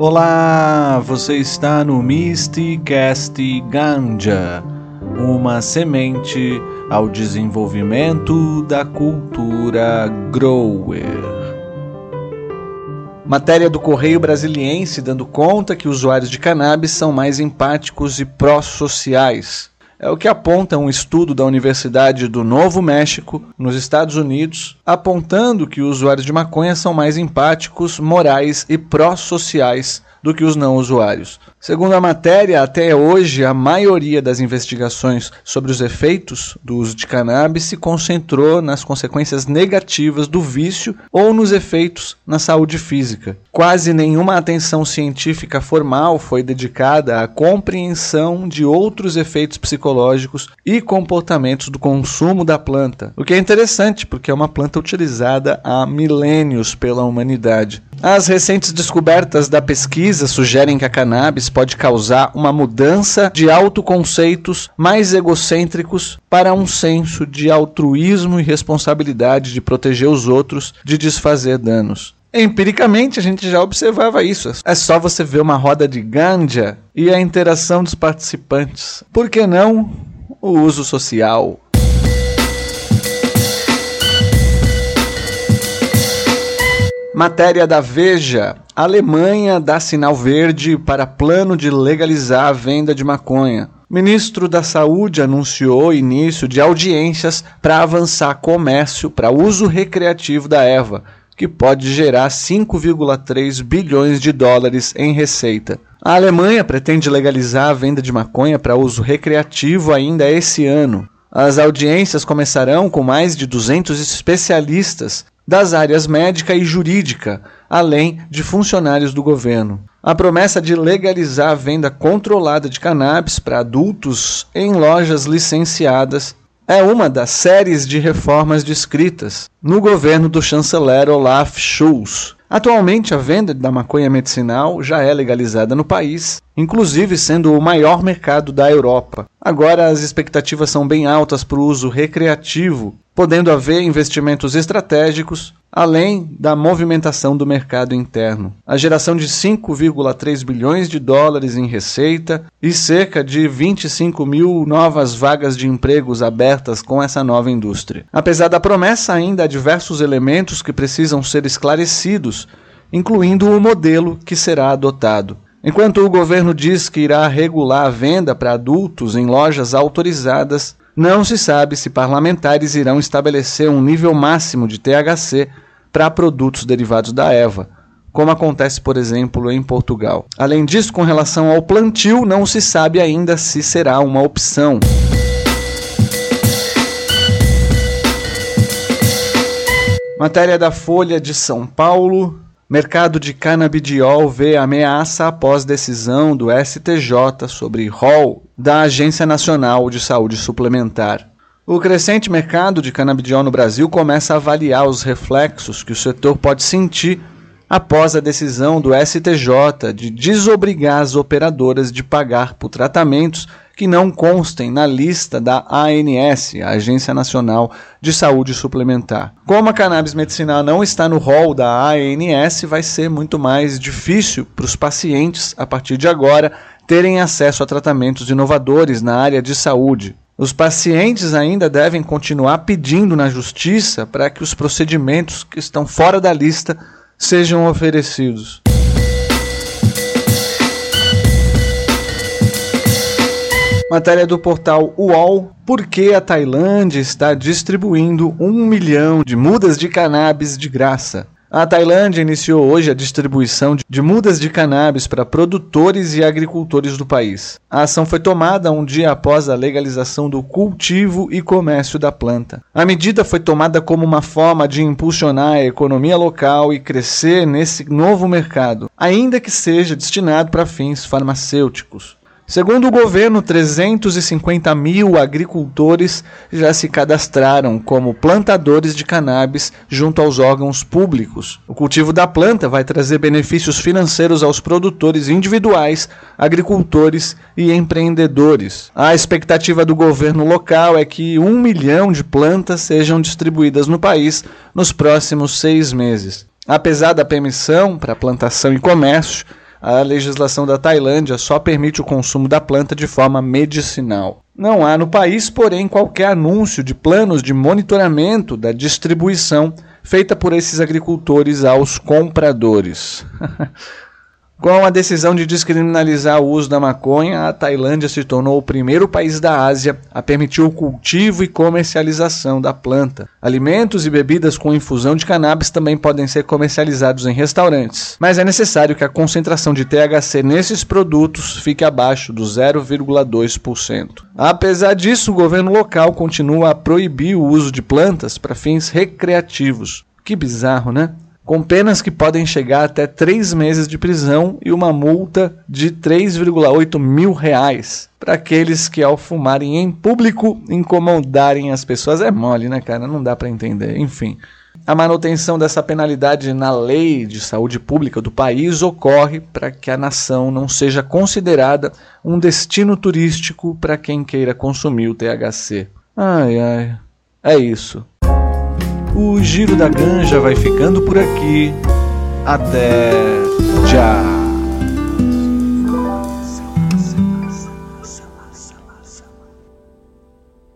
Olá, você está no Mysticast Ganja, uma semente ao desenvolvimento da cultura grower. Matéria do Correio Brasiliense dando conta que usuários de cannabis são mais empáticos e pró-sociais. É o que aponta um estudo da Universidade do Novo México, nos Estados Unidos, apontando que usuários de maconha são mais empáticos, morais e pró-sociais do que os não usuários. Segundo a matéria, até hoje a maioria das investigações sobre os efeitos do uso de cannabis se concentrou nas consequências negativas do vício ou nos efeitos na saúde física. Quase nenhuma atenção científica formal foi dedicada à compreensão de outros efeitos psicológicos e comportamentos do consumo da planta, o que é interessante porque é uma planta utilizada há milênios pela humanidade. As recentes descobertas da pesquisa sugerem que a cannabis pode causar uma mudança de autoconceitos mais egocêntricos para um senso de altruísmo e responsabilidade de proteger os outros de desfazer danos. Empiricamente, a gente já observava isso. É só você ver uma roda de ganja e a interação dos participantes. Por que não o uso social? Matéria da Veja: Alemanha dá sinal verde para plano de legalizar a venda de maconha. Ministro da Saúde anunciou início de audiências para avançar comércio para uso recreativo da erva, que pode gerar 5,3 bilhões de dólares em receita. A Alemanha pretende legalizar a venda de maconha para uso recreativo ainda esse ano. As audiências começarão com mais de 200 especialistas das áreas médica e jurídica, além de funcionários do governo. A promessa de legalizar a venda controlada de cannabis para adultos em lojas licenciadas é uma das séries de reformas descritas no governo do chanceler Olaf Scholz. Atualmente, a venda da maconha medicinal já é legalizada no país, inclusive sendo o maior mercado da Europa. Agora, as expectativas são bem altas para o uso recreativo podendo haver investimentos estratégicos além da movimentação do mercado interno. A geração de 5,3 bilhões de dólares em receita e cerca de 25 mil novas vagas de empregos abertas com essa nova indústria. Apesar da promessa, ainda há diversos elementos que precisam ser esclarecidos, incluindo o modelo que será adotado. Enquanto o governo diz que irá regular a venda para adultos em lojas autorizadas, não se sabe se parlamentares irão estabelecer um nível máximo de THC para produtos derivados da EVA, como acontece, por exemplo, em Portugal. Além disso, com relação ao plantio, não se sabe ainda se será uma opção. Matéria da Folha de São Paulo. Mercado de canabidiol vê ameaça após decisão do STJ sobre rol da Agência Nacional de Saúde Suplementar. O crescente mercado de canabidiol no Brasil começa a avaliar os reflexos que o setor pode sentir após a decisão do STJ de desobrigar as operadoras de pagar por tratamentos que não constem na lista da ANS, Agência Nacional de Saúde Suplementar. Como a cannabis medicinal não está no rol da ANS, vai ser muito mais difícil para os pacientes, a partir de agora, terem acesso a tratamentos inovadores na área de saúde. Os pacientes ainda devem continuar pedindo na justiça para que os procedimentos que estão fora da lista sejam oferecidos. Matéria do portal UOL: Por que a Tailândia está distribuindo um milhão de mudas de cannabis de graça? A Tailândia iniciou hoje a distribuição de mudas de cannabis para produtores e agricultores do país. A ação foi tomada um dia após a legalização do cultivo e comércio da planta. A medida foi tomada como uma forma de impulsionar a economia local e crescer nesse novo mercado, ainda que seja destinado para fins farmacêuticos. Segundo o governo, 350 mil agricultores já se cadastraram como plantadores de cannabis junto aos órgãos públicos. O cultivo da planta vai trazer benefícios financeiros aos produtores individuais, agricultores e empreendedores. A expectativa do governo local é que um milhão de plantas sejam distribuídas no país nos próximos seis meses. Apesar da permissão para plantação e comércio, a legislação da Tailândia só permite o consumo da planta de forma medicinal. Não há no país, porém, qualquer anúncio de planos de monitoramento da distribuição feita por esses agricultores aos compradores. Com a decisão de descriminalizar o uso da maconha, a Tailândia se tornou o primeiro país da Ásia a permitir o cultivo e comercialização da planta. Alimentos e bebidas com infusão de cannabis também podem ser comercializados em restaurantes, mas é necessário que a concentração de THC nesses produtos fique abaixo do 0,2%. Apesar disso, o governo local continua a proibir o uso de plantas para fins recreativos. Que bizarro, né? Com penas que podem chegar até três meses de prisão e uma multa de 3,8 mil reais para aqueles que, ao fumarem em público, incomodarem as pessoas. É mole, né, cara? Não dá para entender. Enfim. A manutenção dessa penalidade na lei de saúde pública do país ocorre para que a nação não seja considerada um destino turístico para quem queira consumir o THC. Ai, ai. É isso. O Giro da Ganja vai ficando por aqui. Até já!